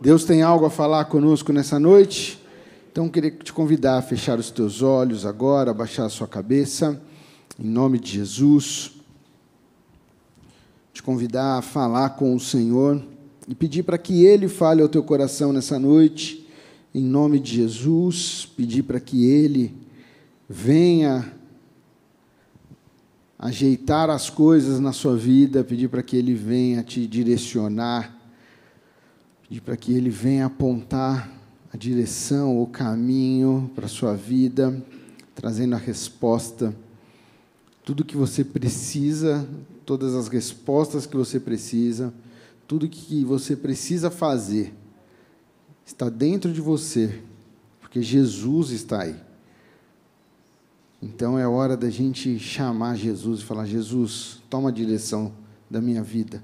Deus tem algo a falar conosco nessa noite? Então, queria te convidar a fechar os teus olhos agora, abaixar a sua cabeça, em nome de Jesus. Te convidar a falar com o Senhor e pedir para que Ele fale ao teu coração nessa noite, em nome de Jesus. Pedir para que Ele venha ajeitar as coisas na sua vida, pedir para que Ele venha te direcionar Pedir para que Ele venha apontar a direção, o caminho para a sua vida, trazendo a resposta. Tudo que você precisa, todas as respostas que você precisa, tudo que você precisa fazer, está dentro de você, porque Jesus está aí. Então é hora da gente chamar Jesus e falar: Jesus, toma a direção da minha vida.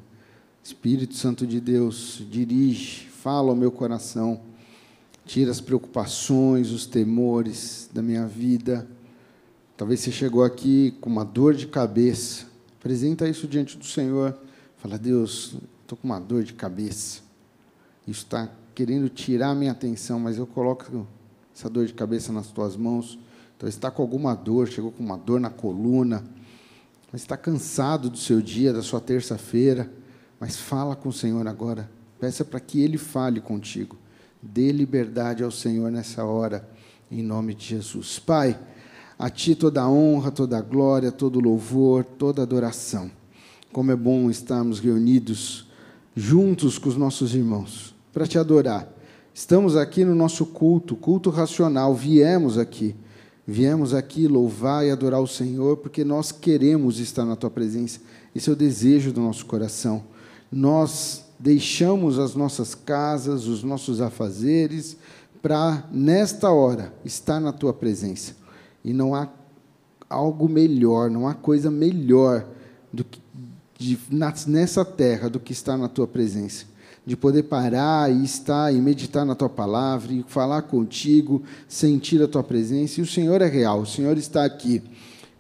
Espírito Santo de Deus, dirige, fala ao meu coração, tira as preocupações, os temores da minha vida. Talvez você chegou aqui com uma dor de cabeça. Apresenta isso diante do Senhor. Fala, Deus, estou com uma dor de cabeça. Isso está querendo tirar a minha atenção, mas eu coloco essa dor de cabeça nas tuas mãos. Talvez está com alguma dor, chegou com uma dor na coluna, mas está cansado do seu dia, da sua terça-feira mas fala com o Senhor agora. Peça para que Ele fale contigo. Dê liberdade ao Senhor nessa hora, em nome de Jesus. Pai, a Ti toda a honra, toda a glória, todo o louvor, toda a adoração. Como é bom estarmos reunidos juntos com os nossos irmãos para te adorar. Estamos aqui no nosso culto, culto racional. Viemos aqui, viemos aqui louvar e adorar o Senhor porque nós queremos estar na Tua presença. Esse é o desejo do nosso coração nós deixamos as nossas casas, os nossos afazeres, para, nesta hora, estar na tua presença. E não há algo melhor, não há coisa melhor do que, de, nessa terra do que estar na tua presença. De poder parar e estar e meditar na tua palavra, e falar contigo, sentir a tua presença. E o Senhor é real, o Senhor está aqui.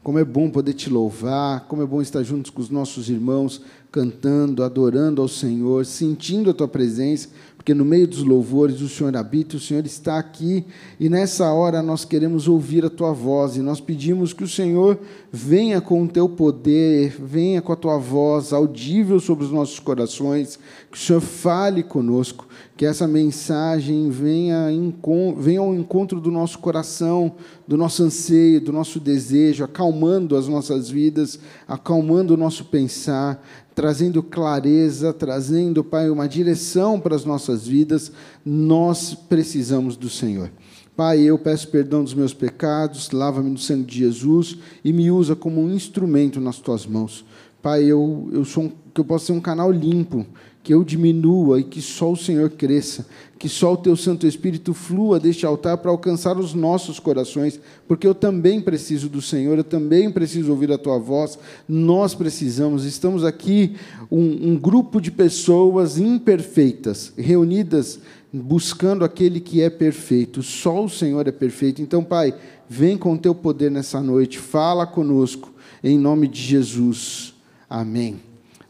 Como é bom poder te louvar, como é bom estar juntos com os nossos irmãos, cantando, adorando ao Senhor, sentindo a tua presença, porque no meio dos louvores o Senhor habita, o Senhor está aqui, e nessa hora nós queremos ouvir a tua voz, e nós pedimos que o Senhor venha com o teu poder, venha com a tua voz audível sobre os nossos corações, que o Senhor fale conosco, que essa mensagem venha, venha ao encontro do nosso coração, do nosso anseio, do nosso desejo, acalmando as nossas vidas, acalmando o nosso pensar, trazendo clareza, trazendo, Pai, uma direção para as nossas vidas, nós precisamos do Senhor. Pai, eu peço perdão dos meus pecados, lava-me no sangue de Jesus e me usa como um instrumento nas tuas mãos. Pai, eu, eu sou um, que eu possa ser um canal limpo, que eu diminua e que só o Senhor cresça, que só o teu Santo Espírito flua deste altar para alcançar os nossos corações, porque eu também preciso do Senhor, eu também preciso ouvir a tua voz, nós precisamos, estamos aqui um, um grupo de pessoas imperfeitas, reunidas buscando aquele que é perfeito, só o Senhor é perfeito. Então, Pai, vem com o teu poder nessa noite, fala conosco, em nome de Jesus. Amém.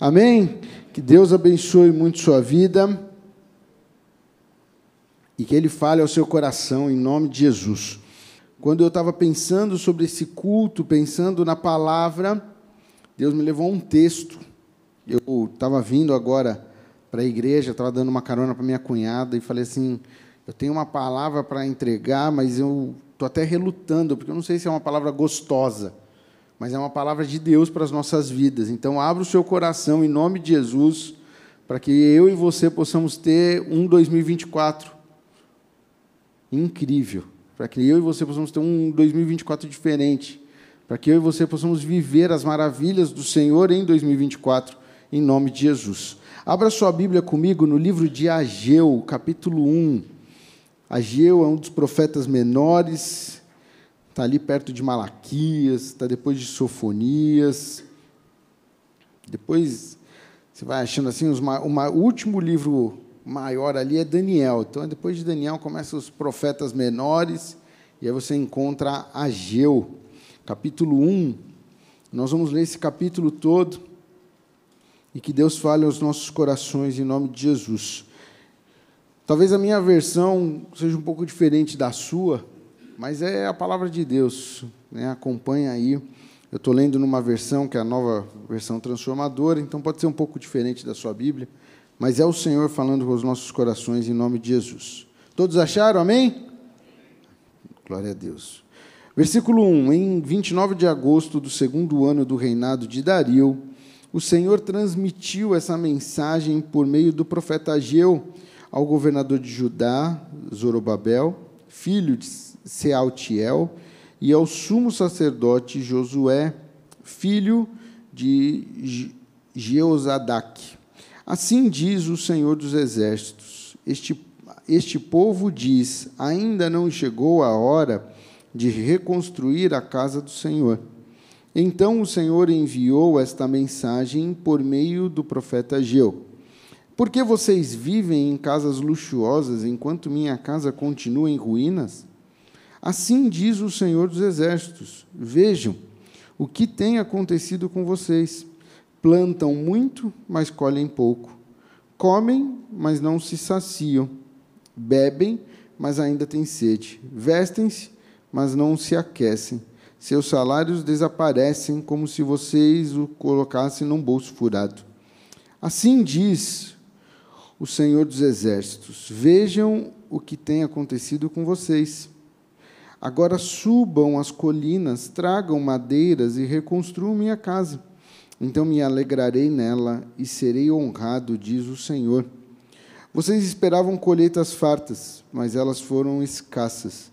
Amém. Que Deus abençoe muito sua vida e que Ele fale ao seu coração em nome de Jesus. Quando eu estava pensando sobre esse culto, pensando na palavra, Deus me levou a um texto. Eu estava vindo agora para a igreja, estava dando uma carona para minha cunhada e falei assim: eu tenho uma palavra para entregar, mas eu estou até relutando, porque eu não sei se é uma palavra gostosa mas é uma palavra de Deus para as nossas vidas. Então, abra o seu coração em nome de Jesus, para que eu e você possamos ter um 2024 incrível, para que eu e você possamos ter um 2024 diferente, para que eu e você possamos viver as maravilhas do Senhor em 2024, em nome de Jesus. Abra sua Bíblia comigo no livro de Ageu, capítulo 1. Ageu é um dos profetas menores, Está ali perto de Malaquias, está depois de Sofonias. Depois você vai achando assim, os, o último livro maior ali é Daniel. Então, depois de Daniel, começam os profetas menores, e aí você encontra Ageu, capítulo 1. Nós vamos ler esse capítulo todo, e que Deus fale aos nossos corações em nome de Jesus. Talvez a minha versão seja um pouco diferente da sua, mas é a palavra de Deus. Né? Acompanha aí. Eu estou lendo numa versão que é a nova versão transformadora, então pode ser um pouco diferente da sua Bíblia, mas é o Senhor falando com os nossos corações em nome de Jesus. Todos acharam? Amém? Glória a Deus. Versículo 1: Em 29 de agosto do segundo ano do reinado de Dario, o Senhor transmitiu essa mensagem por meio do profeta Ageu ao governador de Judá, Zorobabel, filho de Sealtiel, e ao sumo sacerdote Josué, filho de Jeozadak. Assim diz o Senhor dos Exércitos: Este, este povo diz: ainda não chegou a hora de reconstruir a casa do Senhor. Então o Senhor enviou esta mensagem por meio do profeta Ageu. Por que vocês vivem em casas luxuosas enquanto minha casa continua em ruínas? Assim diz o Senhor dos Exércitos: Vejam o que tem acontecido com vocês. Plantam muito, mas colhem pouco. Comem, mas não se saciam. Bebem, mas ainda têm sede. Vestem-se, mas não se aquecem. Seus salários desaparecem como se vocês o colocassem num bolso furado. Assim diz o Senhor dos Exércitos: Vejam o que tem acontecido com vocês. Agora subam as colinas, tragam madeiras e reconstruam minha casa. Então me alegrarei nela e serei honrado, diz o Senhor. Vocês esperavam colheitas fartas, mas elas foram escassas.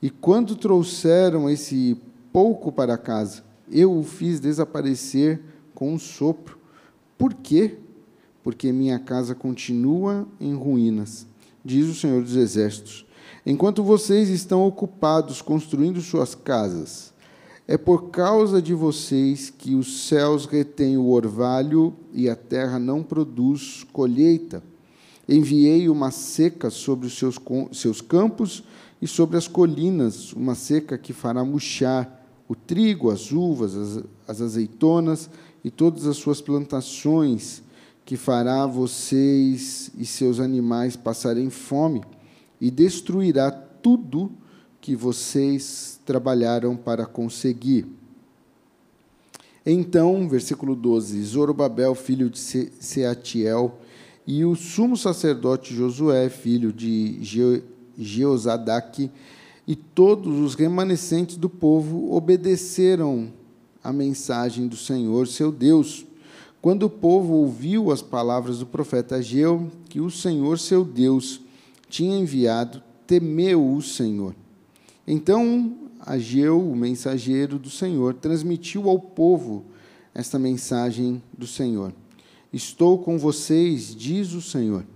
E quando trouxeram esse pouco para casa, eu o fiz desaparecer com um sopro. Por quê? Porque minha casa continua em ruínas, diz o Senhor dos Exércitos. Enquanto vocês estão ocupados construindo suas casas, é por causa de vocês que os céus retêm o orvalho e a terra não produz colheita. Enviei uma seca sobre os seus, seus campos e sobre as colinas uma seca que fará murchar o trigo, as uvas, as, as azeitonas e todas as suas plantações, que fará vocês e seus animais passarem fome e destruirá tudo que vocês trabalharam para conseguir. Então, versículo 12: Zorobabel, filho de Seatiel, e o sumo sacerdote Josué, filho de Jeozadak, e todos os remanescentes do povo obedeceram à mensagem do Senhor, seu Deus. Quando o povo ouviu as palavras do profeta Ageu, que o Senhor, seu Deus, tinha enviado, temeu o Senhor. Então, Ageu, o mensageiro do Senhor, transmitiu ao povo esta mensagem do Senhor. Estou com vocês, diz o Senhor.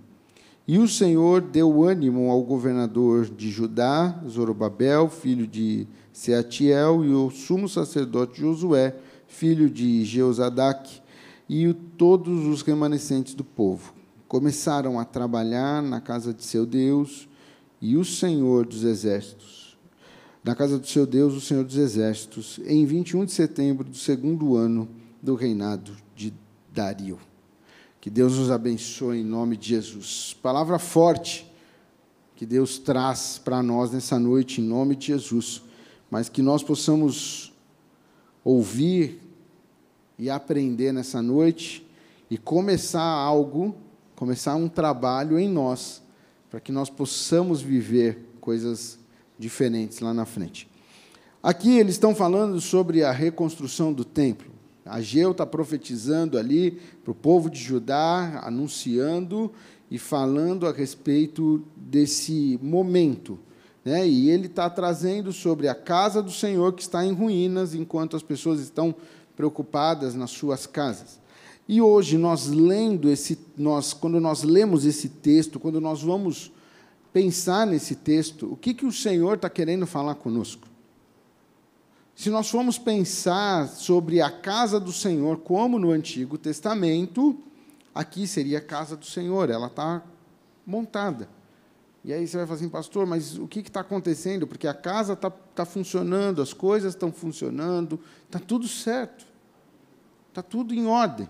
E o Senhor deu ânimo ao governador de Judá, Zorobabel, filho de Seatiel, e ao sumo sacerdote Josué, filho de Jeozadak, e todos os remanescentes do povo. Começaram a trabalhar na casa de seu Deus, e o Senhor dos exércitos, na casa do seu Deus, o Senhor dos exércitos, em 21 de setembro do segundo ano do reinado de Dario. Que Deus nos abençoe em nome de Jesus. Palavra forte que Deus traz para nós nessa noite, em nome de Jesus. Mas que nós possamos ouvir e aprender nessa noite e começar algo, começar um trabalho em nós, para que nós possamos viver coisas diferentes lá na frente. Aqui eles estão falando sobre a reconstrução do templo. Ageu está profetizando ali para o povo de Judá, anunciando e falando a respeito desse momento. Né? E ele está trazendo sobre a casa do Senhor que está em ruínas, enquanto as pessoas estão preocupadas nas suas casas. E hoje nós lendo esse, nós, quando nós lemos esse texto, quando nós vamos pensar nesse texto, o que, que o Senhor está querendo falar conosco? Se nós formos pensar sobre a casa do Senhor, como no Antigo Testamento, aqui seria a casa do Senhor, ela está montada. E aí você vai falar assim, pastor, mas o que está acontecendo? Porque a casa está tá funcionando, as coisas estão funcionando, está tudo certo, está tudo em ordem.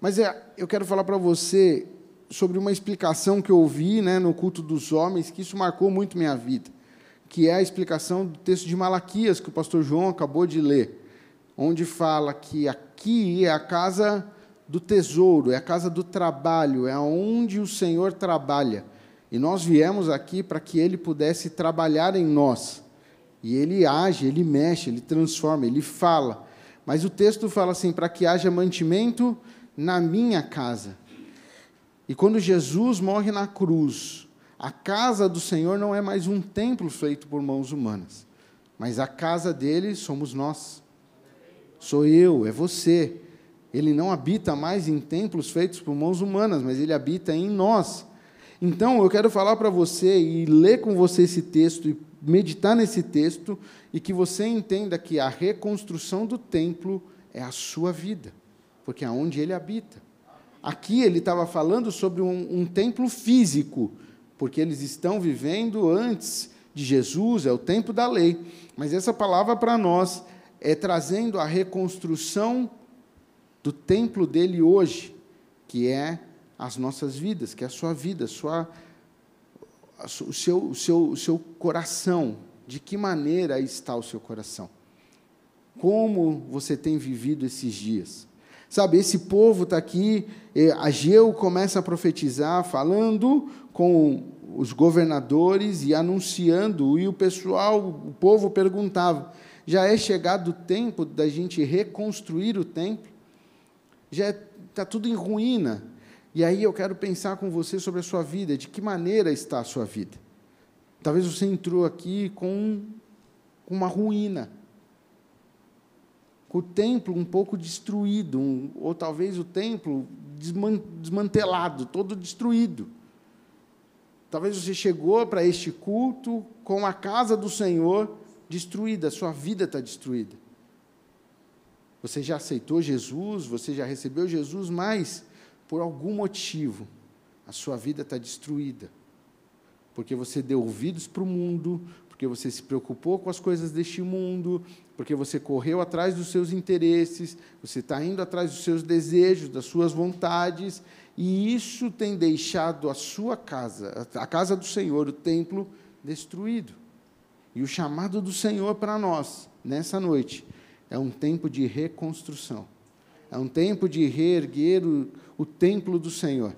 Mas é, eu quero falar para você sobre uma explicação que eu ouvi né, no culto dos homens, que isso marcou muito minha vida, que é a explicação do texto de Malaquias, que o pastor João acabou de ler, onde fala que aqui é a casa do tesouro, é a casa do trabalho, é onde o Senhor trabalha. E nós viemos aqui para que Ele pudesse trabalhar em nós. E Ele age, Ele mexe, Ele transforma, Ele fala. Mas o texto fala assim: para que haja mantimento na minha casa. E quando Jesus morre na cruz, a casa do Senhor não é mais um templo feito por mãos humanas, mas a casa dele somos nós. Sou eu, é você. Ele não habita mais em templos feitos por mãos humanas, mas ele habita em nós. Então, eu quero falar para você e ler com você esse texto e meditar nesse texto e que você entenda que a reconstrução do templo é a sua vida, porque é onde ele habita. Aqui ele estava falando sobre um, um templo físico, porque eles estão vivendo antes de Jesus, é o tempo da lei. Mas essa palavra para nós é trazendo a reconstrução do templo dele hoje, que é as nossas vidas, que é a sua vida, a sua, o, seu, o, seu, o seu coração. De que maneira está o seu coração? Como você tem vivido esses dias? Sabe, esse povo está aqui, Ageu começa a profetizar, falando com os governadores e anunciando, e o pessoal, o povo perguntava: já é chegado o tempo da gente reconstruir o templo? já está tudo em ruína. E aí eu quero pensar com você sobre a sua vida, de que maneira está a sua vida. Talvez você entrou aqui com uma ruína, com o templo um pouco destruído, um, ou talvez o templo desmantelado, todo destruído. Talvez você chegou para este culto com a casa do Senhor destruída, a sua vida está destruída. Você já aceitou Jesus, você já recebeu Jesus, mas por algum motivo a sua vida está destruída. Porque você deu ouvidos para o mundo, porque você se preocupou com as coisas deste mundo, porque você correu atrás dos seus interesses, você está indo atrás dos seus desejos, das suas vontades, e isso tem deixado a sua casa, a casa do Senhor, o templo, destruído. E o chamado do Senhor para nós, nessa noite, é um tempo de reconstrução. É um tempo de reerguer o, o templo do Senhor.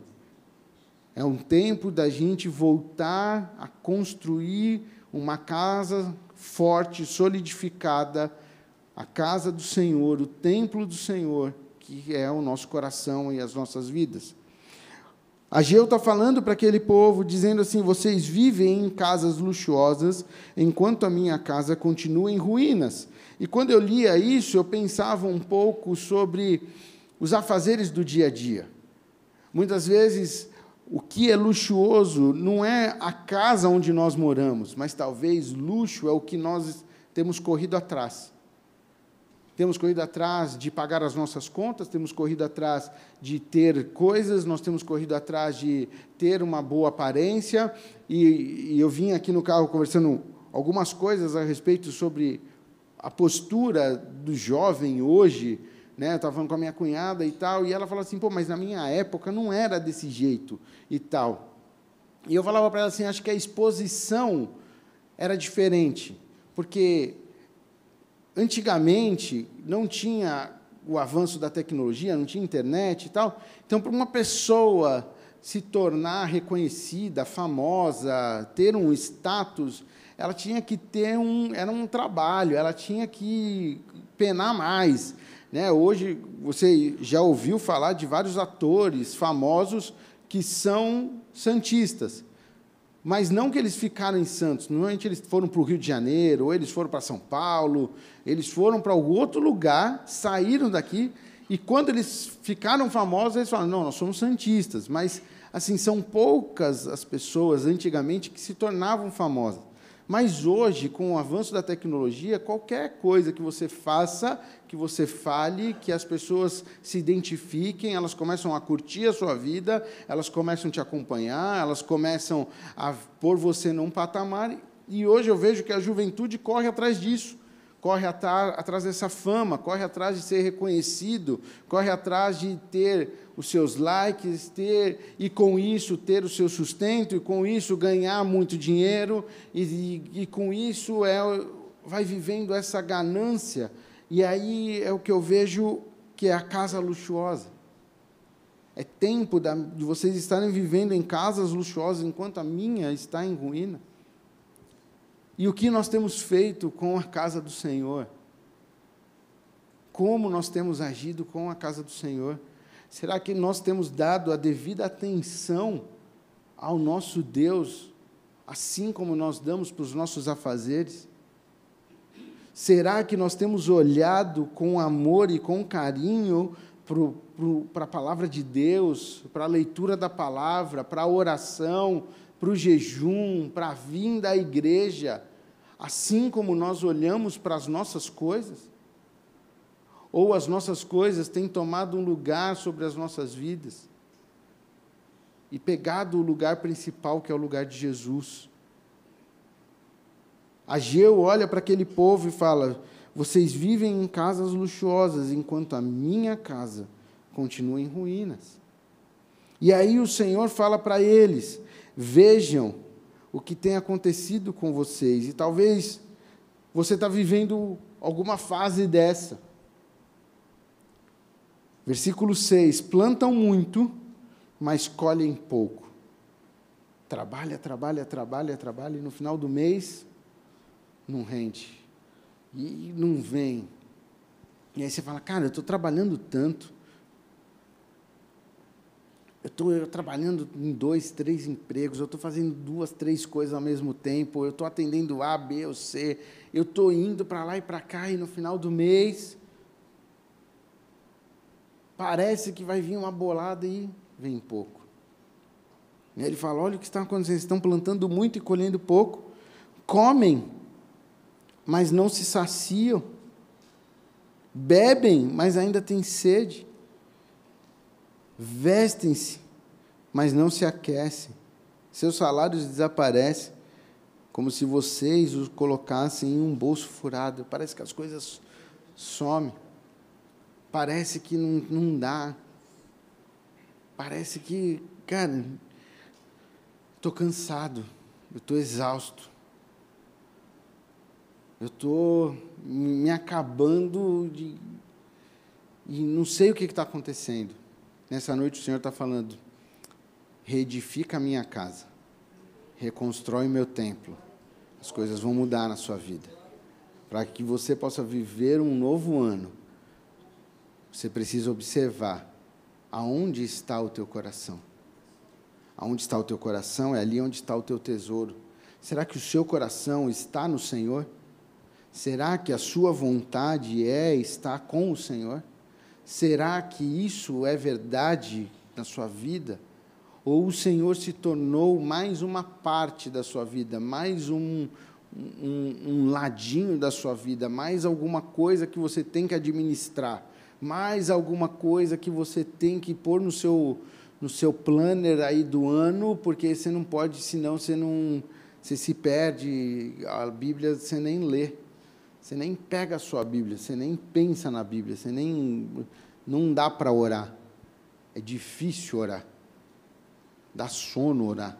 É um tempo da gente voltar a construir uma casa forte, solidificada, a casa do Senhor, o templo do Senhor, que é o nosso coração e as nossas vidas. Ageu está falando para aquele povo, dizendo assim: vocês vivem em casas luxuosas, enquanto a minha casa continua em ruínas. E quando eu lia isso, eu pensava um pouco sobre os afazeres do dia a dia. Muitas vezes, o que é luxuoso não é a casa onde nós moramos, mas talvez luxo é o que nós temos corrido atrás. Temos corrido atrás de pagar as nossas contas, temos corrido atrás de ter coisas, nós temos corrido atrás de ter uma boa aparência. E, e eu vim aqui no carro conversando algumas coisas a respeito sobre a postura do jovem hoje, né? Eu estava falando com a minha cunhada e tal, e ela falou assim, pô, mas na minha época não era desse jeito e tal. E eu falava para ela assim, acho que a exposição era diferente, porque antigamente não tinha o avanço da tecnologia, não tinha internet e tal. Então, para uma pessoa se tornar reconhecida, famosa, ter um status, ela tinha que ter um, era um trabalho, ela tinha que penar mais. Né? Hoje, você já ouviu falar de vários atores famosos que são santistas, mas não que eles ficaram em Santos, normalmente eles foram para o Rio de Janeiro, ou eles foram para São Paulo, eles foram para outro lugar, saíram daqui, e quando eles ficaram famosos, eles falaram, não, nós somos santistas, mas, assim, são poucas as pessoas, antigamente, que se tornavam famosas. Mas hoje, com o avanço da tecnologia, qualquer coisa que você faça, que você fale, que as pessoas se identifiquem, elas começam a curtir a sua vida, elas começam a te acompanhar, elas começam a pôr você num patamar. E hoje eu vejo que a juventude corre atrás disso. Corre atrás dessa fama, corre atrás de ser reconhecido, corre atrás de ter os seus likes, ter e com isso ter o seu sustento e com isso ganhar muito dinheiro e, e, e com isso é vai vivendo essa ganância e aí é o que eu vejo que é a casa luxuosa. É tempo de vocês estarem vivendo em casas luxuosas enquanto a minha está em ruína. E o que nós temos feito com a casa do Senhor? Como nós temos agido com a casa do Senhor? Será que nós temos dado a devida atenção ao nosso Deus, assim como nós damos para os nossos afazeres? Será que nós temos olhado com amor e com carinho para a palavra de Deus, para a leitura da palavra, para a oração, para o jejum, para a vinda à igreja, assim como nós olhamos para as nossas coisas? Ou as nossas coisas têm tomado um lugar sobre as nossas vidas e pegado o lugar principal, que é o lugar de Jesus? Ageu olha para aquele povo e fala: Vocês vivem em casas luxuosas, enquanto a minha casa continua em ruínas. E aí o Senhor fala para eles: vejam o que tem acontecido com vocês. E talvez você está vivendo alguma fase dessa. Versículo 6: plantam muito, mas colhem pouco. Trabalha, trabalha, trabalha, trabalha, e no final do mês não rende. E não vem. E aí você fala, cara, eu estou trabalhando tanto, eu estou trabalhando em dois, três empregos, eu estou fazendo duas, três coisas ao mesmo tempo, eu estou atendendo A, B ou C, eu estou indo para lá e para cá, e no final do mês, parece que vai vir uma bolada e vem pouco. E ele fala: olha o que está acontecendo, estão plantando muito e colhendo pouco, comem, mas não se saciam, bebem, mas ainda têm sede vestem-se, mas não se aquecem. Seus salários desaparecem, como se vocês os colocassem em um bolso furado. Parece que as coisas somem. Parece que não, não dá. Parece que, cara, estou cansado, eu estou exausto. Eu estou me acabando de. E não sei o que está acontecendo. Nessa noite o Senhor está falando: reedifica a minha casa, reconstrói meu templo. As coisas vão mudar na sua vida. Para que você possa viver um novo ano, você precisa observar aonde está o teu coração. Aonde está o teu coração é ali onde está o teu tesouro. Será que o seu coração está no Senhor? Será que a sua vontade é estar com o Senhor? Será que isso é verdade na sua vida? Ou o Senhor se tornou mais uma parte da sua vida, mais um, um, um ladinho da sua vida, mais alguma coisa que você tem que administrar, mais alguma coisa que você tem que pôr no seu, no seu planner aí do ano, porque você não pode, senão você não você se perde, a Bíblia você nem lê. Você nem pega a sua Bíblia, você nem pensa na Bíblia, você nem. Não dá para orar. É difícil orar. Dá sono orar.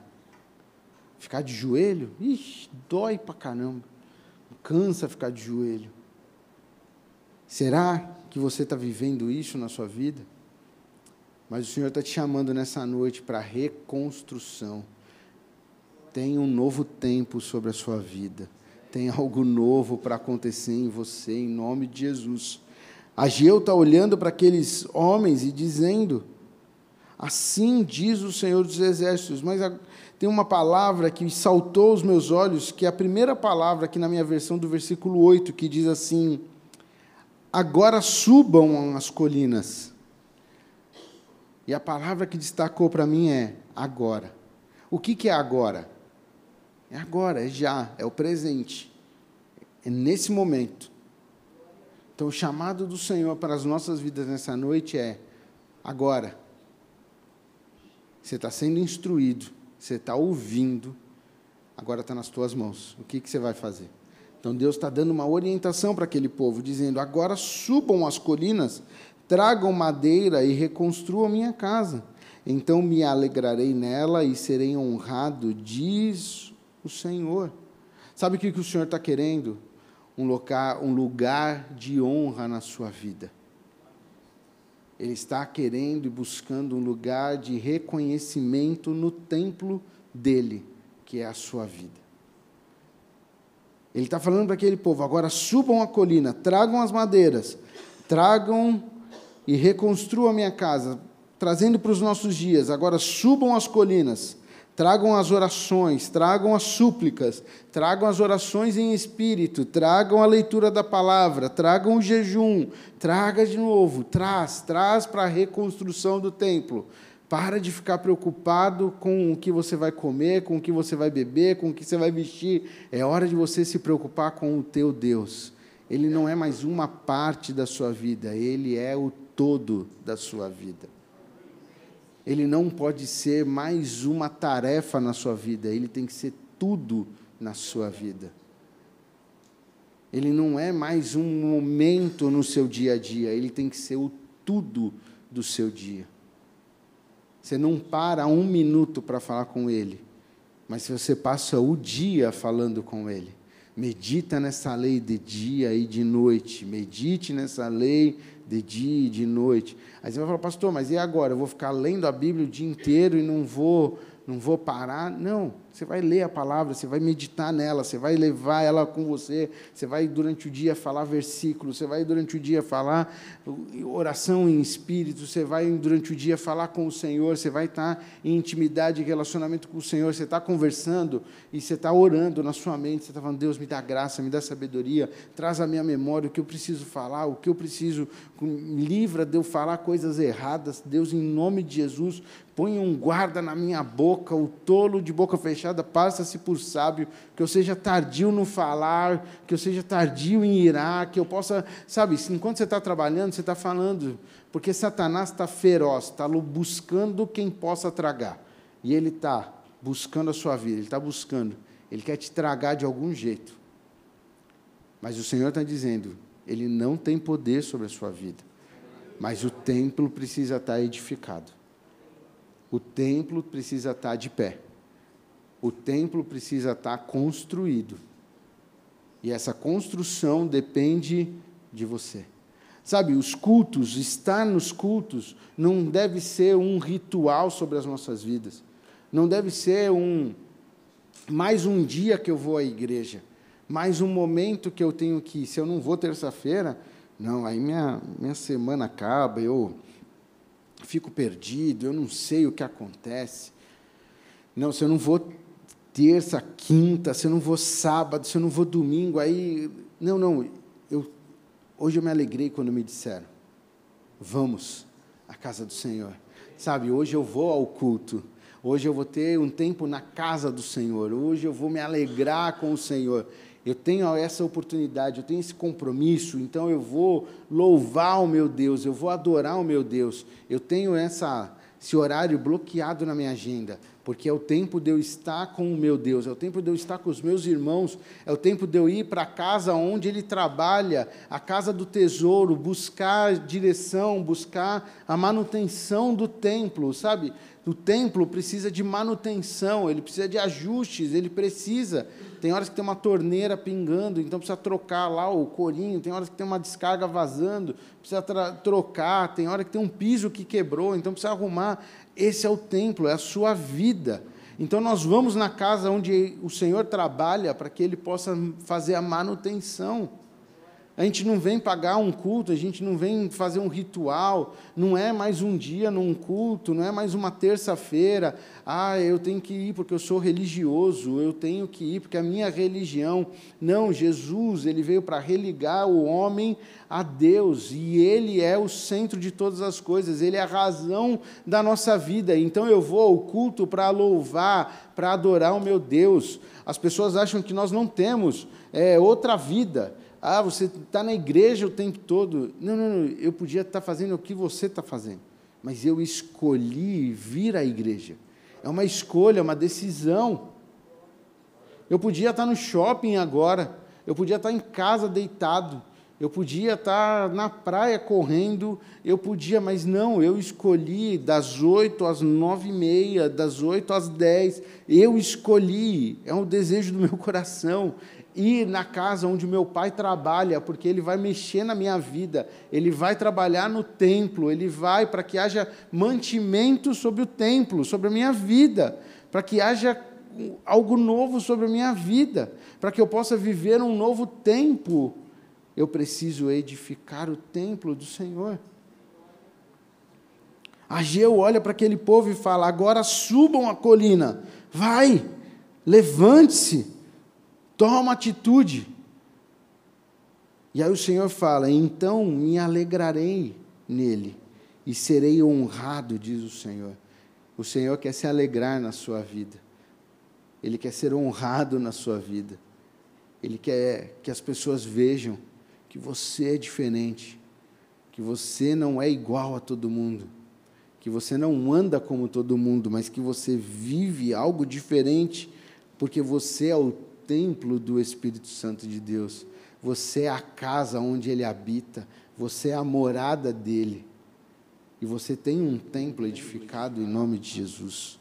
Ficar de joelho, ixi, dói para caramba. Cansa ficar de joelho. Será que você está vivendo isso na sua vida? Mas o Senhor está te chamando nessa noite para reconstrução. Tem um novo tempo sobre a sua vida tem algo novo para acontecer em você, em nome de Jesus. Ageu está olhando para aqueles homens e dizendo: Assim diz o Senhor dos Exércitos. Mas tem uma palavra que saltou aos meus olhos, que é a primeira palavra aqui na minha versão do versículo 8, que diz assim: Agora subam as colinas. E a palavra que destacou para mim é agora. O que, que é agora? É agora, é já, é o presente. É nesse momento. Então, o chamado do Senhor para as nossas vidas nessa noite é agora. Você está sendo instruído, você está ouvindo, agora está nas tuas mãos. O que, que você vai fazer? Então Deus está dando uma orientação para aquele povo, dizendo: agora subam as colinas, tragam madeira e reconstruam minha casa. Então me alegrarei nela e serei honrado, diz o Senhor. Sabe o que o Senhor está querendo? Um lugar, um lugar de honra na sua vida. Ele está querendo e buscando um lugar de reconhecimento no templo dele, que é a sua vida. Ele está falando para aquele povo: agora subam a colina, tragam as madeiras, tragam e reconstruam a minha casa, trazendo para os nossos dias. Agora subam as colinas, tragam as orações, tragam as súplicas, tragam as orações em espírito, tragam a leitura da palavra, tragam o jejum, traga de novo, traz, traz para a reconstrução do templo. Para de ficar preocupado com o que você vai comer, com o que você vai beber, com o que você vai vestir. É hora de você se preocupar com o teu Deus. Ele não é mais uma parte da sua vida, ele é o todo da sua vida. Ele não pode ser mais uma tarefa na sua vida, ele tem que ser tudo na sua vida. Ele não é mais um momento no seu dia a dia, ele tem que ser o tudo do seu dia. Você não para um minuto para falar com Ele, mas você passa o dia falando com Ele, medita nessa lei de dia e de noite, medite nessa lei de dia de noite. Aí você vai falar, pastor, mas e agora? Eu vou ficar lendo a Bíblia o dia inteiro e não vou, não vou parar? Não. Você vai ler a palavra, você vai meditar nela, você vai levar ela com você, você vai durante o dia falar versículos, você vai durante o dia falar oração em espírito, você vai durante o dia falar com o Senhor, você vai estar em intimidade e relacionamento com o Senhor, você está conversando e você está orando na sua mente, você está falando, Deus me dá graça, me dá sabedoria, traz à minha memória o que eu preciso falar, o que eu preciso, livra de eu falar coisas erradas, Deus, em nome de Jesus, põe um guarda na minha boca, o tolo de boca fechada passa-se por sábio, que eu seja tardio no falar, que eu seja tardio em irar, que eu possa, sabe, enquanto você está trabalhando, você está falando, porque Satanás está feroz, está buscando quem possa tragar, e ele está buscando a sua vida, ele está buscando, ele quer te tragar de algum jeito, mas o Senhor está dizendo, ele não tem poder sobre a sua vida, mas o templo precisa estar edificado. O templo precisa estar de pé o templo precisa estar construído. E essa construção depende de você. Sabe, os cultos, estar nos cultos, não deve ser um ritual sobre as nossas vidas. Não deve ser um mais um dia que eu vou à igreja, mais um momento que eu tenho que, se eu não vou terça-feira, não, aí minha, minha semana acaba, eu fico perdido, eu não sei o que acontece. Não, se eu não vou terça, quinta, se eu não vou sábado, se eu não vou domingo, aí. Não, não. Eu, hoje eu me alegrei quando me disseram: vamos à casa do Senhor. Sabe, hoje eu vou ao culto. Hoje eu vou ter um tempo na casa do Senhor. Hoje eu vou me alegrar com o Senhor. Eu tenho essa oportunidade, eu tenho esse compromisso, então eu vou louvar o meu Deus, eu vou adorar o meu Deus. Eu tenho essa, esse horário bloqueado na minha agenda porque é o tempo de eu estar com o meu Deus, é o tempo de eu estar com os meus irmãos, é o tempo de eu ir para a casa onde Ele trabalha, a casa do tesouro, buscar direção, buscar a manutenção do templo, sabe? O templo precisa de manutenção, ele precisa de ajustes, ele precisa. Tem horas que tem uma torneira pingando, então precisa trocar lá o corinho, tem horas que tem uma descarga vazando, precisa trocar, tem hora que tem um piso que quebrou, então precisa arrumar. Esse é o templo, é a sua vida. Então nós vamos na casa onde o Senhor trabalha para que ele possa fazer a manutenção. A gente não vem pagar um culto, a gente não vem fazer um ritual, não é mais um dia num culto, não é mais uma terça-feira. Ah, eu tenho que ir porque eu sou religioso, eu tenho que ir porque é a minha religião. Não, Jesus, ele veio para religar o homem a Deus e ele é o centro de todas as coisas, ele é a razão da nossa vida. Então eu vou ao culto para louvar, para adorar o meu Deus. As pessoas acham que nós não temos é, outra vida. Ah, você está na igreja o tempo todo. Não, não, não, eu podia estar tá fazendo o que você está fazendo, mas eu escolhi vir à igreja. É uma escolha, é uma decisão. Eu podia estar tá no shopping agora, eu podia estar em casa deitado, eu podia estar na praia correndo, eu podia, mas não, eu escolhi das oito às nove e meia, das oito às dez, eu escolhi, é um desejo do meu coração, ir na casa onde meu pai trabalha, porque ele vai mexer na minha vida, ele vai trabalhar no templo, ele vai para que haja mantimento sobre o templo, sobre a minha vida, para que haja algo novo sobre a minha vida, para que eu possa viver um novo tempo. Eu preciso edificar o templo do Senhor. Ageu olha para aquele povo e fala: agora subam a colina, vai, levante-se, toma atitude. E aí o Senhor fala: então me alegrarei nele e serei honrado, diz o Senhor. O Senhor quer se alegrar na sua vida, Ele quer ser honrado na sua vida, Ele quer que as pessoas vejam que você é diferente, que você não é igual a todo mundo, que você não anda como todo mundo, mas que você vive algo diferente, porque você é o templo do Espírito Santo de Deus. Você é a casa onde ele habita, você é a morada dele. E você tem um templo edificado em nome de Jesus.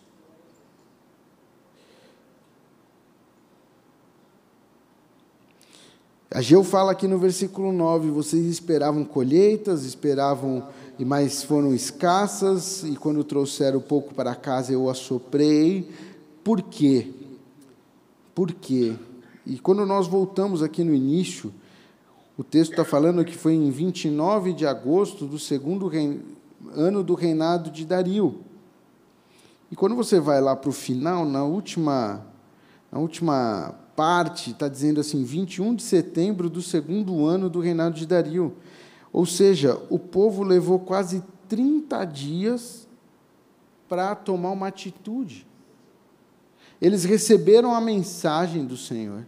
Ageu fala aqui no versículo 9: vocês esperavam colheitas, esperavam, mais foram escassas, e quando trouxeram pouco para casa eu assoprei. Por quê? Por quê? E quando nós voltamos aqui no início, o texto está falando que foi em 29 de agosto do segundo ano do reinado de Dario. E quando você vai lá para o final, na última, na última parte está dizendo assim, 21 de setembro do segundo ano do reinado de Dario. Ou seja, o povo levou quase 30 dias para tomar uma atitude. Eles receberam a mensagem do Senhor,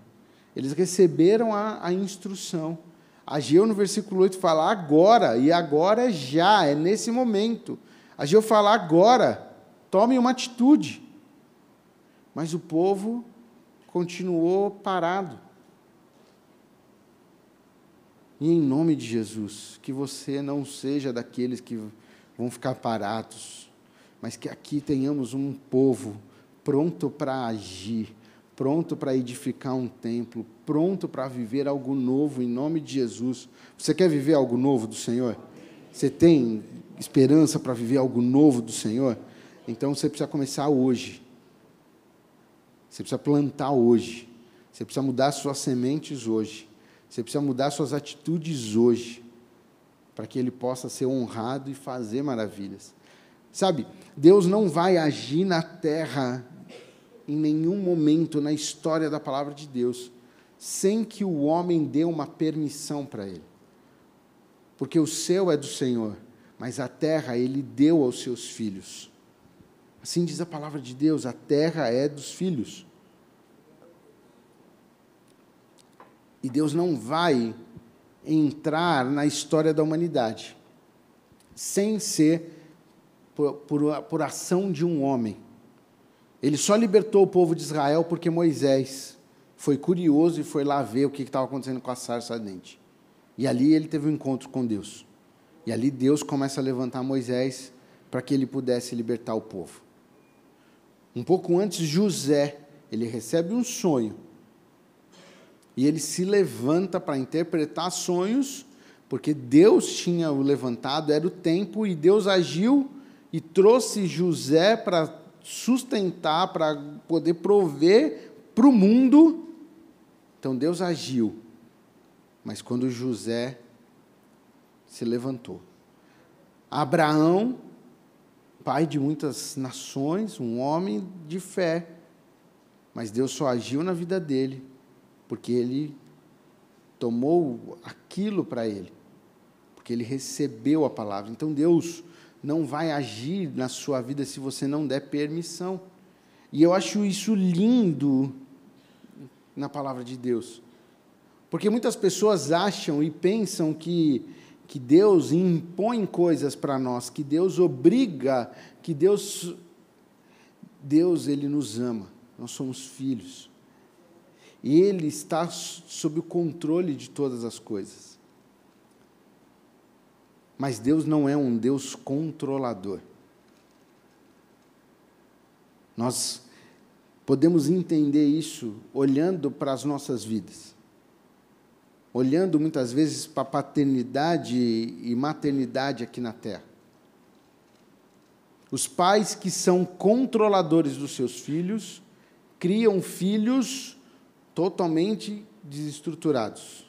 eles receberam a, a instrução. Ageu, no versículo 8, fala agora, e agora é já, é nesse momento. Ageu fala agora, tome uma atitude. Mas o povo continuou parado. E em nome de Jesus, que você não seja daqueles que vão ficar parados, mas que aqui tenhamos um povo pronto para agir, pronto para edificar um templo, pronto para viver algo novo em nome de Jesus. Você quer viver algo novo do Senhor? Você tem esperança para viver algo novo do Senhor? Então você precisa começar hoje. Você precisa plantar hoje. Você precisa mudar suas sementes hoje. Você precisa mudar suas atitudes hoje. Para que ele possa ser honrado e fazer maravilhas. Sabe, Deus não vai agir na terra em nenhum momento na história da palavra de Deus sem que o homem dê uma permissão para ele. Porque o céu é do Senhor, mas a terra ele deu aos seus filhos. Assim diz a palavra de Deus: a terra é dos filhos. E Deus não vai entrar na história da humanidade sem ser por, por, por, ação de um homem. Ele só libertou o povo de Israel porque Moisés foi curioso e foi lá ver o que estava acontecendo com a sarça ardente. E ali ele teve um encontro com Deus. E ali Deus começa a levantar Moisés para que ele pudesse libertar o povo. Um pouco antes, José, ele recebe um sonho. E ele se levanta para interpretar sonhos, porque Deus tinha o levantado, era o tempo, e Deus agiu e trouxe José para sustentar, para poder prover para o mundo. Então Deus agiu. Mas quando José se levantou, Abraão pai de muitas nações, um homem de fé. Mas Deus só agiu na vida dele porque ele tomou aquilo para ele, porque ele recebeu a palavra. Então Deus não vai agir na sua vida se você não der permissão. E eu acho isso lindo na palavra de Deus. Porque muitas pessoas acham e pensam que que Deus impõe coisas para nós, que Deus obriga, que Deus Deus ele nos ama. Nós somos filhos. Ele está sob o controle de todas as coisas. Mas Deus não é um Deus controlador. Nós podemos entender isso olhando para as nossas vidas. Olhando muitas vezes para a paternidade e maternidade aqui na terra. Os pais que são controladores dos seus filhos criam filhos totalmente desestruturados.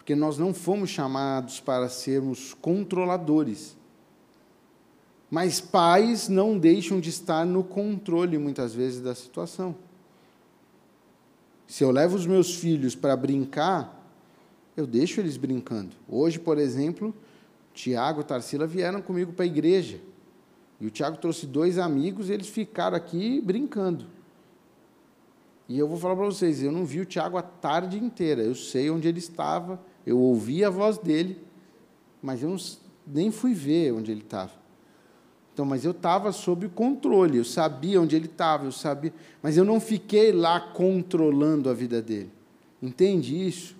Porque nós não fomos chamados para sermos controladores. Mas pais não deixam de estar no controle, muitas vezes, da situação. Se eu levo os meus filhos para brincar, eu deixo eles brincando. Hoje, por exemplo, Tiago e Tarsila vieram comigo para a igreja. E o Tiago trouxe dois amigos e eles ficaram aqui brincando. E eu vou falar para vocês, eu não vi o Tiago a tarde inteira. Eu sei onde ele estava, eu ouvi a voz dele, mas eu não, nem fui ver onde ele estava. Então, mas eu estava sob controle, eu sabia onde ele estava, eu sabia, mas eu não fiquei lá controlando a vida dele. Entende isso?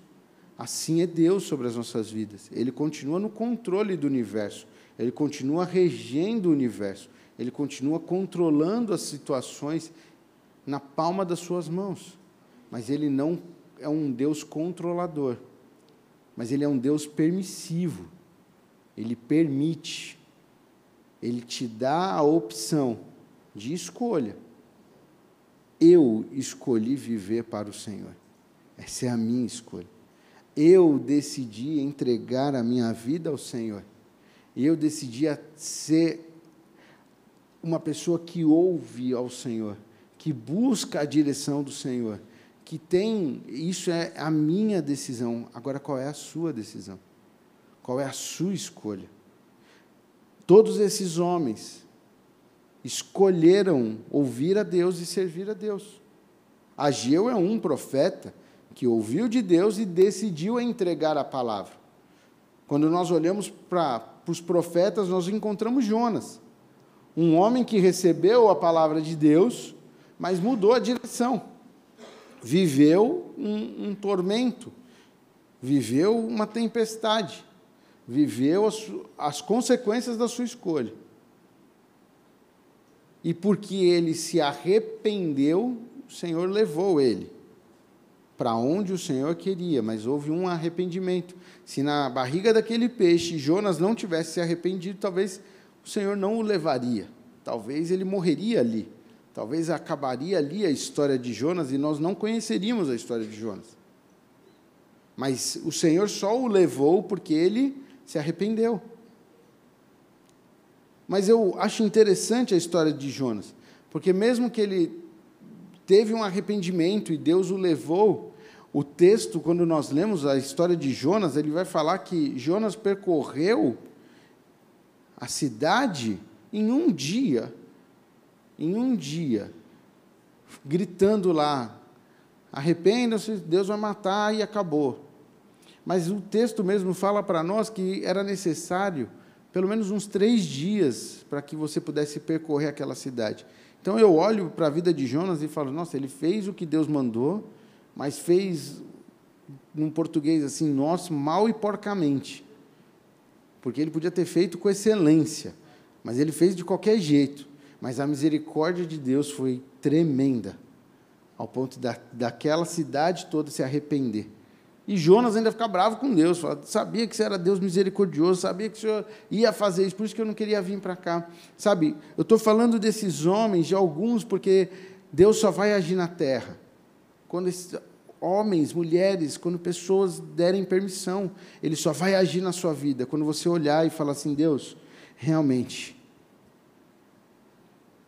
Assim é Deus sobre as nossas vidas. Ele continua no controle do universo, ele continua regendo o universo, ele continua controlando as situações na palma das suas mãos. Mas ele não é um Deus controlador, mas ele é um Deus permissivo. Ele permite, ele te dá a opção de escolha. Eu escolhi viver para o Senhor. Essa é a minha escolha. Eu decidi entregar a minha vida ao Senhor. Eu decidi ser uma pessoa que ouve ao Senhor que busca a direção do Senhor, que tem, isso é a minha decisão. Agora, qual é a sua decisão? Qual é a sua escolha? Todos esses homens escolheram ouvir a Deus e servir a Deus. Ageu é um profeta que ouviu de Deus e decidiu entregar a palavra. Quando nós olhamos para os profetas, nós encontramos Jonas, um homem que recebeu a palavra de Deus mas mudou a direção. Viveu um, um tormento, viveu uma tempestade, viveu as, as consequências da sua escolha. E porque ele se arrependeu, o Senhor levou ele para onde o Senhor queria, mas houve um arrependimento. Se na barriga daquele peixe Jonas não tivesse se arrependido, talvez o Senhor não o levaria, talvez ele morreria ali. Talvez acabaria ali a história de Jonas e nós não conheceríamos a história de Jonas. Mas o Senhor só o levou porque ele se arrependeu. Mas eu acho interessante a história de Jonas, porque mesmo que ele teve um arrependimento e Deus o levou, o texto, quando nós lemos a história de Jonas, ele vai falar que Jonas percorreu a cidade em um dia em um dia, gritando lá: arrependam-se, Deus vai matar e acabou. Mas o texto mesmo fala para nós que era necessário pelo menos uns três dias para que você pudesse percorrer aquela cidade. Então eu olho para a vida de Jonas e falo: nossa, ele fez o que Deus mandou, mas fez, num português assim, nosso, mal e porcamente. Porque ele podia ter feito com excelência, mas ele fez de qualquer jeito. Mas a misericórdia de Deus foi tremenda, ao ponto da, daquela cidade toda se arrepender. E Jonas ainda ficar bravo com Deus, fala, sabia que você era Deus misericordioso, sabia que o Senhor ia fazer isso, por isso que eu não queria vir para cá. Sabe, eu estou falando desses homens, de alguns, porque Deus só vai agir na terra. Quando esses homens, mulheres, quando pessoas derem permissão, Ele só vai agir na sua vida. Quando você olhar e falar assim, Deus, realmente,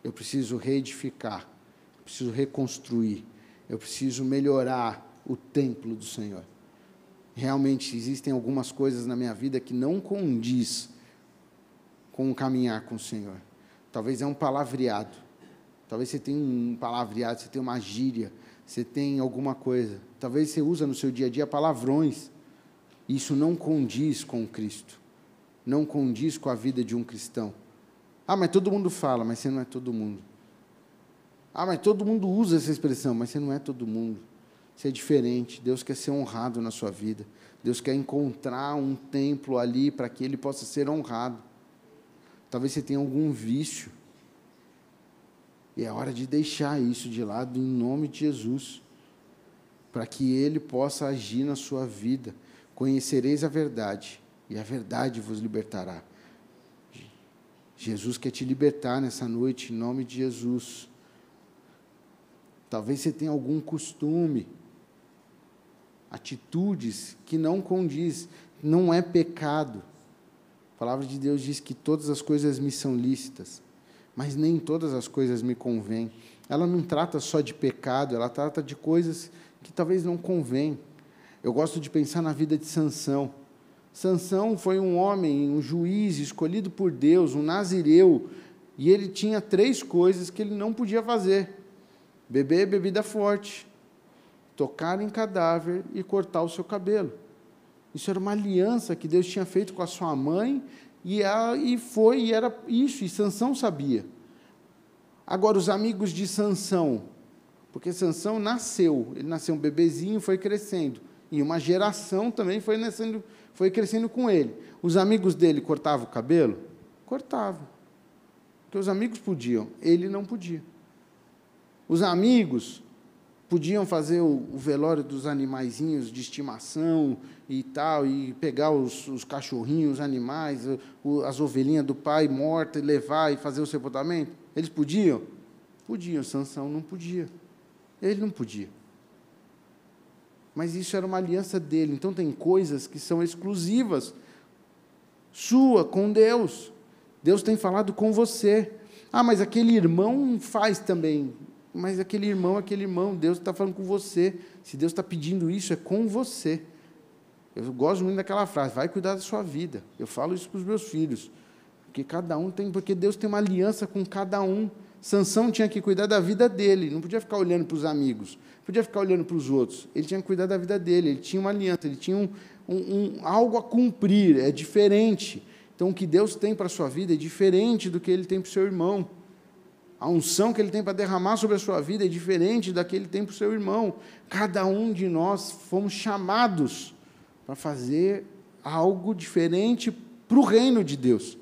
eu preciso reedificar, eu preciso reconstruir, eu preciso melhorar o templo do Senhor. Realmente existem algumas coisas na minha vida que não condiz com o caminhar com o Senhor. Talvez é um palavreado. Talvez você tenha um palavreado, você tenha uma gíria, você tem alguma coisa. Talvez você usa no seu dia a dia palavrões. Isso não condiz com Cristo. Não condiz com a vida de um cristão. Ah, mas todo mundo fala, mas você não é todo mundo. Ah, mas todo mundo usa essa expressão, mas você não é todo mundo. ser diferente. Deus quer ser honrado na sua vida. Deus quer encontrar um templo ali para que ele possa ser honrado. Talvez você tenha algum vício. E é hora de deixar isso de lado em nome de Jesus, para que ele possa agir na sua vida. Conhecereis a verdade, e a verdade vos libertará. Jesus quer te libertar nessa noite, em nome de Jesus. Talvez você tenha algum costume, atitudes que não condiz, não é pecado. A palavra de Deus diz que todas as coisas me são lícitas, mas nem todas as coisas me convêm. Ela não trata só de pecado, ela trata de coisas que talvez não convêm. Eu gosto de pensar na vida de Sansão. Sansão foi um homem, um juiz escolhido por Deus, um nazireu, e ele tinha três coisas que ele não podia fazer: beber bebida forte, tocar em cadáver e cortar o seu cabelo. Isso era uma aliança que Deus tinha feito com a sua mãe e, ela, e foi e era isso. E Sansão sabia. Agora os amigos de Sansão, porque Sansão nasceu, ele nasceu um bebezinho, foi crescendo e uma geração também foi nascendo foi crescendo com ele. Os amigos dele cortavam o cabelo? Cortavam. Porque os amigos podiam, ele não podia. Os amigos podiam fazer o, o velório dos animaizinhos de estimação e tal, e pegar os, os cachorrinhos, os animais, o, as ovelhinhas do pai morta e levar e fazer o sepultamento? Eles podiam? Podiam, Sansão não podia. Ele não podia. Mas isso era uma aliança dele. Então tem coisas que são exclusivas sua com Deus. Deus tem falado com você. Ah, mas aquele irmão faz também. Mas aquele irmão, aquele irmão, Deus está falando com você. Se Deus está pedindo isso, é com você. Eu gosto muito daquela frase, vai cuidar da sua vida. Eu falo isso para os meus filhos. Porque cada um tem, porque Deus tem uma aliança com cada um. Sansão tinha que cuidar da vida dele, não podia ficar olhando para os amigos podia ficar olhando para os outros. Ele tinha que cuidar da vida dele, ele tinha uma aliança, ele tinha um, um, um, algo a cumprir, é diferente. Então, o que Deus tem para a sua vida é diferente do que ele tem para o seu irmão. A unção que ele tem para derramar sobre a sua vida é diferente da que ele tem para o seu irmão. Cada um de nós fomos chamados para fazer algo diferente para o reino de Deus,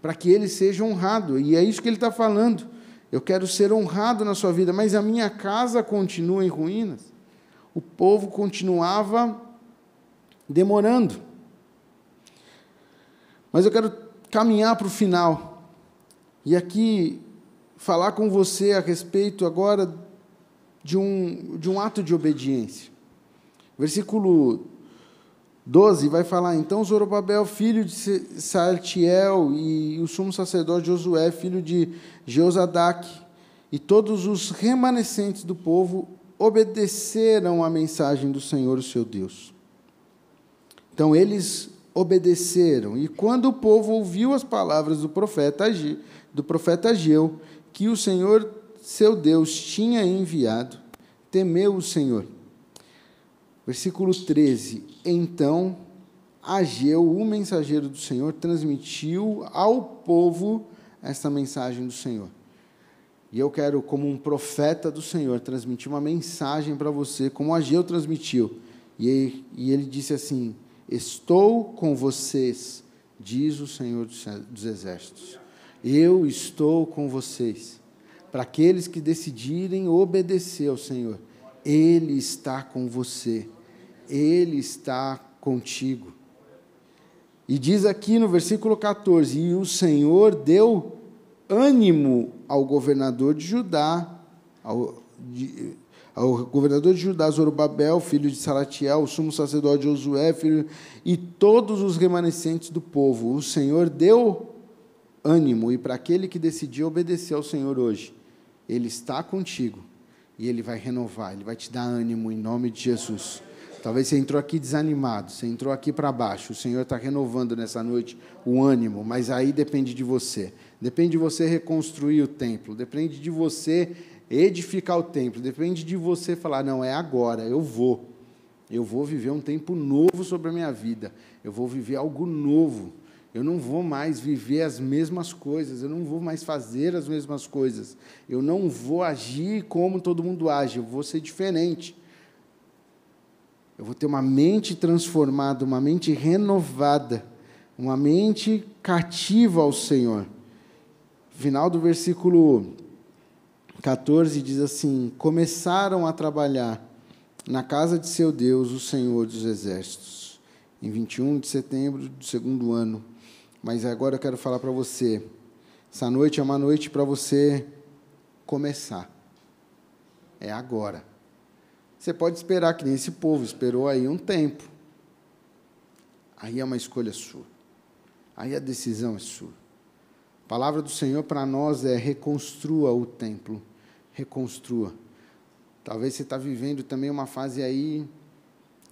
para que ele seja honrado. E é isso que ele está falando. Eu quero ser honrado na sua vida, mas a minha casa continua em ruínas. O povo continuava demorando. Mas eu quero caminhar para o final. E aqui falar com você a respeito agora de um, de um ato de obediência. Versículo 12 vai falar: Então Zorobabel, filho de Saltiel, e o sumo sacerdote Josué, filho de Jeozadak, e todos os remanescentes do povo obedeceram à mensagem do Senhor, o seu Deus. Então eles obedeceram, e quando o povo ouviu as palavras do profeta, do profeta Ageu, que o Senhor, seu Deus, tinha enviado, temeu o Senhor Versículo 13: Então Ageu, o mensageiro do Senhor, transmitiu ao povo esta mensagem do Senhor. E eu quero, como um profeta do Senhor, transmitir uma mensagem para você, como Ageu transmitiu. E, e ele disse assim: Estou com vocês, diz o Senhor dos Exércitos. Eu estou com vocês. Para aqueles que decidirem obedecer ao Senhor ele está com você. Ele está contigo. E diz aqui no versículo 14: E o Senhor deu ânimo ao governador de Judá, ao, de, ao governador de Judá, Zorobabel, filho de Salatiel, o sumo sacerdote Josué, filho, e todos os remanescentes do povo. O Senhor deu ânimo, e para aquele que decidiu obedecer ao Senhor hoje, Ele está contigo e Ele vai renovar, Ele vai te dar ânimo em nome de Jesus. Talvez você entrou aqui desanimado, você entrou aqui para baixo. O Senhor está renovando nessa noite o ânimo, mas aí depende de você. Depende de você reconstruir o templo, depende de você edificar o templo, depende de você falar: não, é agora, eu vou. Eu vou viver um tempo novo sobre a minha vida, eu vou viver algo novo. Eu não vou mais viver as mesmas coisas, eu não vou mais fazer as mesmas coisas, eu não vou agir como todo mundo age, eu vou ser diferente. Eu vou ter uma mente transformada, uma mente renovada, uma mente cativa ao Senhor. Final do versículo 14 diz assim: Começaram a trabalhar na casa de seu Deus, o Senhor dos Exércitos, em 21 de setembro do segundo ano. Mas agora eu quero falar para você. Essa noite é uma noite para você começar. É agora. Você pode esperar que nem esse povo esperou aí um tempo. Aí é uma escolha sua. Aí a decisão é sua. A palavra do Senhor para nós é reconstrua o templo. Reconstrua. Talvez você está vivendo também uma fase aí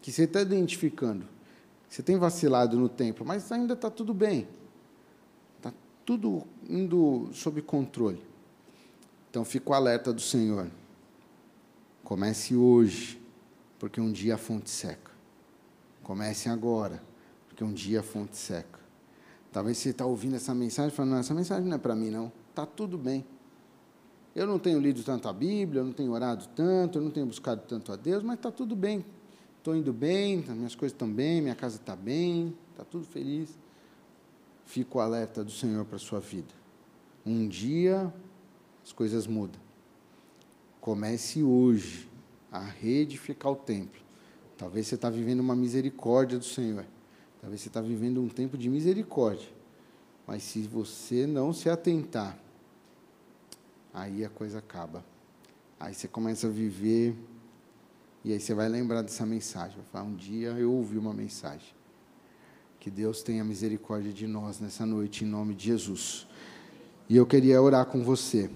que você está identificando. Você tem vacilado no templo, mas ainda está tudo bem. Tudo indo sob controle. Então, fica o alerta do Senhor. Comece hoje, porque um dia a fonte seca. Comece agora, porque um dia a fonte seca. Talvez você está ouvindo essa mensagem e falando, não, essa mensagem não é para mim, não. Está tudo bem. Eu não tenho lido tanto a Bíblia, eu não tenho orado tanto, eu não tenho buscado tanto a Deus, mas está tudo bem. Estou indo bem, minhas coisas estão bem, minha casa está bem, está tudo feliz. Fico alerta do Senhor para a sua vida. Um dia as coisas mudam. Comece hoje a reedificar o templo. Talvez você está vivendo uma misericórdia do Senhor. Talvez você está vivendo um tempo de misericórdia. Mas se você não se atentar, aí a coisa acaba. Aí você começa a viver, e aí você vai lembrar dessa mensagem. Vai falar, um dia eu ouvi uma mensagem. Que Deus tenha misericórdia de nós nessa noite, em nome de Jesus. E eu queria orar com você.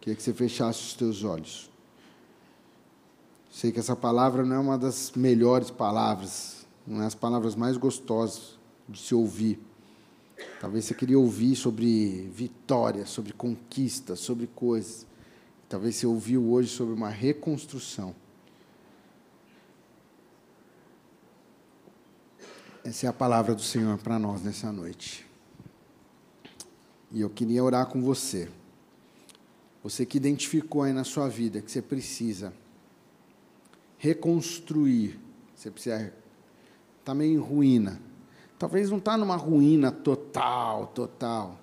Queria que você fechasse os teus olhos. Sei que essa palavra não é uma das melhores palavras, não é as palavras mais gostosas de se ouvir. Talvez você queria ouvir sobre vitória, sobre conquista, sobre coisas. Talvez você ouviu hoje sobre uma reconstrução. Essa é a palavra do Senhor para nós nessa noite. E eu queria orar com você. Você que identificou aí na sua vida que você precisa reconstruir, você precisa está meio em ruína. Talvez não está numa ruína total, total,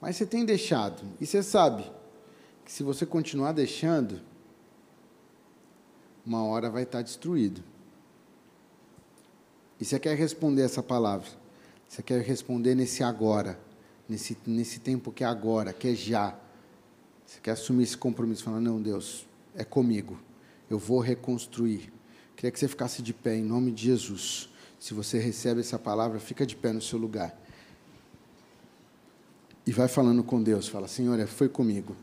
mas você tem deixado. E você sabe que se você continuar deixando, uma hora vai estar tá destruído. E você quer responder essa palavra? Você quer responder nesse agora, nesse, nesse tempo que é agora, que é já. Você quer assumir esse compromisso, falar, não, Deus, é comigo, eu vou reconstruir. Queria que você ficasse de pé, em nome de Jesus. Se você recebe essa palavra, fica de pé no seu lugar. E vai falando com Deus, fala, Senhor, é, foi comigo.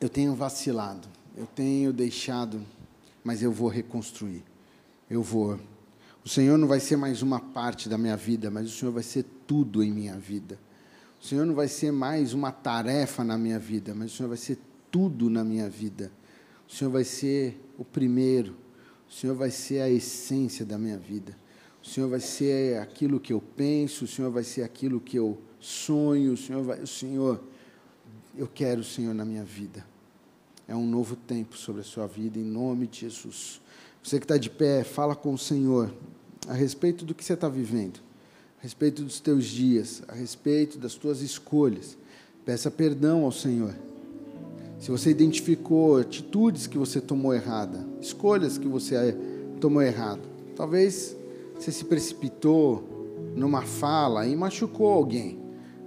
Eu tenho vacilado, eu tenho deixado, mas eu vou reconstruir. Eu vou. O Senhor não vai ser mais uma parte da minha vida, mas o Senhor vai ser tudo em minha vida. O Senhor não vai ser mais uma tarefa na minha vida, mas o Senhor vai ser tudo na minha vida. O Senhor vai ser o primeiro. O Senhor vai ser a essência da minha vida. O Senhor vai ser aquilo que eu penso, o Senhor vai ser aquilo que eu sonho, o Senhor vai, o Senhor, eu quero o Senhor na minha vida. É um novo tempo sobre a sua vida, em nome de Jesus. Você que está de pé, fala com o Senhor a respeito do que você está vivendo a respeito dos teus dias, a respeito das tuas escolhas. Peça perdão ao Senhor. Se você identificou atitudes que você tomou errada, escolhas que você tomou errado, talvez você se precipitou numa fala e machucou alguém.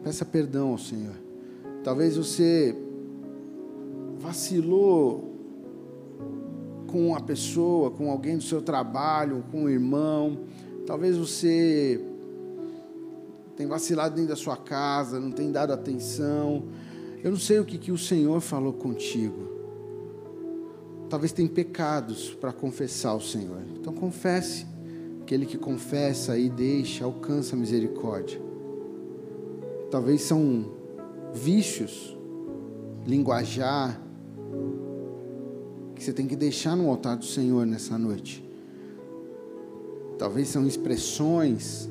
Peça perdão ao Senhor. Talvez você vacilou com uma pessoa, com alguém do seu trabalho, com um irmão. Talvez você tem vacilado dentro da sua casa, não tem dado atenção. Eu não sei o que, que o Senhor falou contigo. Talvez tem pecados para confessar ao Senhor. Então confesse. Aquele que confessa e deixa, alcança a misericórdia. Talvez são vícios, linguajar, que você tem que deixar no altar do Senhor nessa noite. Talvez são expressões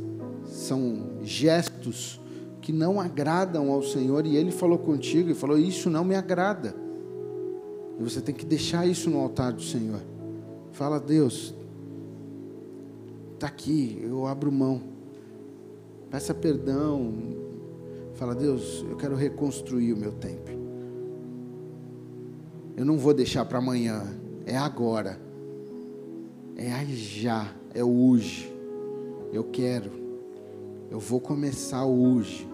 são gestos que não agradam ao Senhor e Ele falou contigo e falou: Isso não me agrada. E você tem que deixar isso no altar do Senhor. Fala, Deus, está aqui, eu abro mão. Peça perdão. Fala, Deus, eu quero reconstruir o meu templo. Eu não vou deixar para amanhã, é agora. É já, é hoje. Eu quero. Eu vou começar hoje.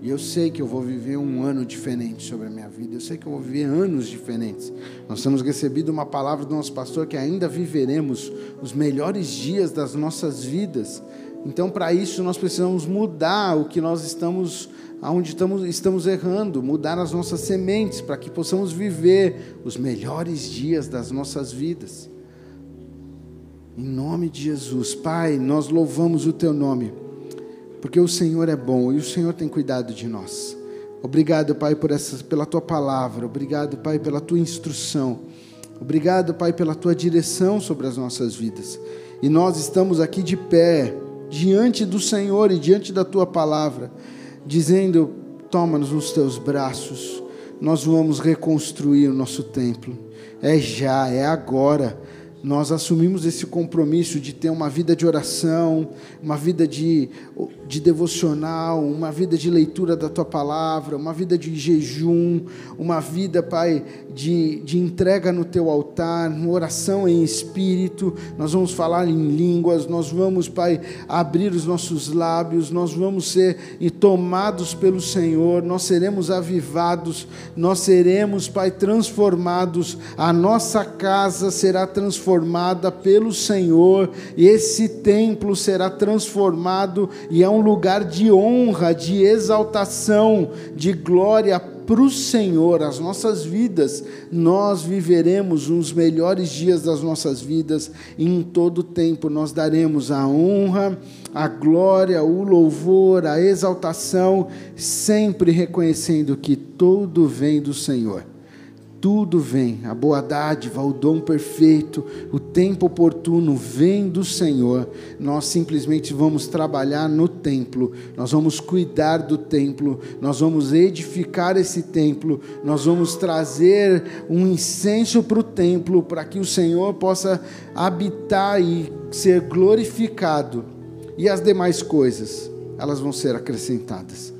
E eu sei que eu vou viver um ano diferente sobre a minha vida. Eu sei que eu vou viver anos diferentes. Nós temos recebido uma palavra do nosso pastor que ainda viveremos os melhores dias das nossas vidas. Então, para isso, nós precisamos mudar o que nós estamos, aonde estamos, estamos errando, mudar as nossas sementes, para que possamos viver os melhores dias das nossas vidas. Em nome de Jesus, Pai, nós louvamos o Teu nome porque o Senhor é bom e o Senhor tem cuidado de nós. Obrigado, Pai, por essa, pela tua palavra. Obrigado, Pai, pela tua instrução. Obrigado, Pai, pela tua direção sobre as nossas vidas. E nós estamos aqui de pé, diante do Senhor e diante da tua palavra, dizendo: toma-nos nos teus braços, nós vamos reconstruir o nosso templo. É já, é agora nós assumimos esse compromisso de ter uma vida de oração, uma vida de, de devocional, uma vida de leitura da tua palavra, uma vida de jejum, uma vida, Pai, de, de entrega no teu altar, uma oração em espírito. Nós vamos falar em línguas, nós vamos, Pai, abrir os nossos lábios, nós vamos ser tomados pelo Senhor, nós seremos avivados, nós seremos, Pai, transformados, a nossa casa será transformada transformada pelo Senhor, e esse templo será transformado e é um lugar de honra, de exaltação, de glória para o Senhor, as nossas vidas, nós viveremos os melhores dias das nossas vidas, e em todo tempo nós daremos a honra, a glória, o louvor, a exaltação, sempre reconhecendo que tudo vem do Senhor tudo vem, a boa dádiva, o dom perfeito, o tempo oportuno vem do Senhor. Nós simplesmente vamos trabalhar no templo, nós vamos cuidar do templo, nós vamos edificar esse templo, nós vamos trazer um incenso para o templo, para que o Senhor possa habitar e ser glorificado. E as demais coisas, elas vão ser acrescentadas.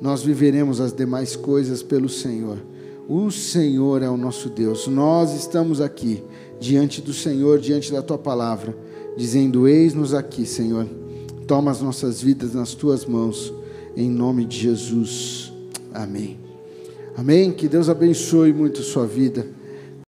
Nós viveremos as demais coisas pelo Senhor o Senhor é o nosso Deus. Nós estamos aqui diante do Senhor, diante da tua palavra, dizendo: Eis-nos aqui, Senhor. Toma as nossas vidas nas tuas mãos, em nome de Jesus. Amém. Amém. Que Deus abençoe muito a sua vida.